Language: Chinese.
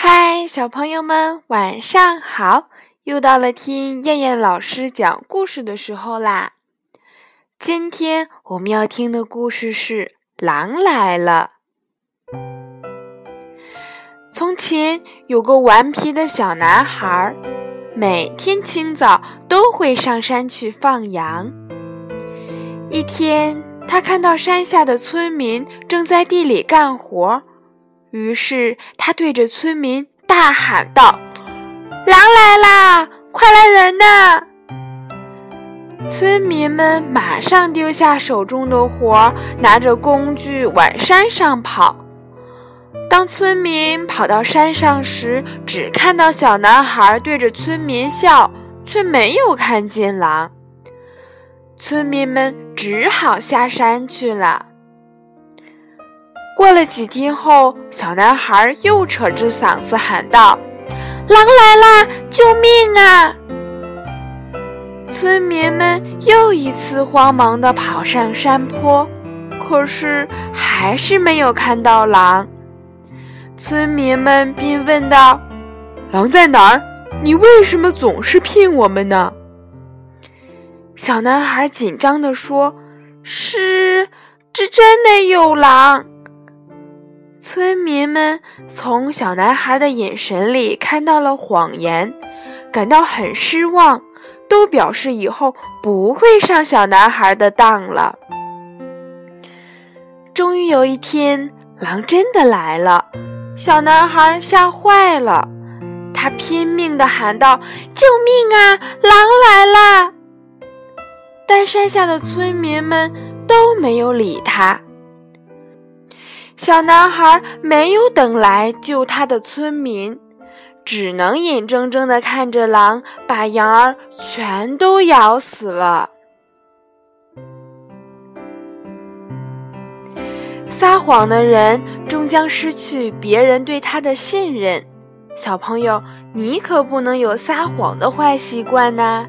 嗨，小朋友们，晚上好！又到了听燕燕老师讲故事的时候啦。今天我们要听的故事是《狼来了》。从前有个顽皮的小男孩，每天清早都会上山去放羊。一天，他看到山下的村民正在地里干活。于是他对着村民大喊道：“狼来啦！快来人呐！”村民们马上丢下手中的活，拿着工具往山上跑。当村民跑到山上时，只看到小男孩对着村民笑，却没有看见狼。村民们只好下山去了。过了几天后，小男孩又扯着嗓子喊道：“狼来啦！救命啊！”村民们又一次慌忙地跑上山坡，可是还是没有看到狼。村民们便问道：“狼在哪儿？你为什么总是骗我们呢？”小男孩紧张地说：“是，这真的有狼。”村民们从小男孩的眼神里看到了谎言，感到很失望，都表示以后不会上小男孩的当了。终于有一天，狼真的来了，小男孩吓坏了，他拼命地喊道：“救命啊！狼来了！”但山下的村民们都没有理他。小男孩没有等来救他的村民，只能眼睁睁地看着狼把羊儿全都咬死了。撒谎的人终将失去别人对他的信任。小朋友，你可不能有撒谎的坏习惯呢。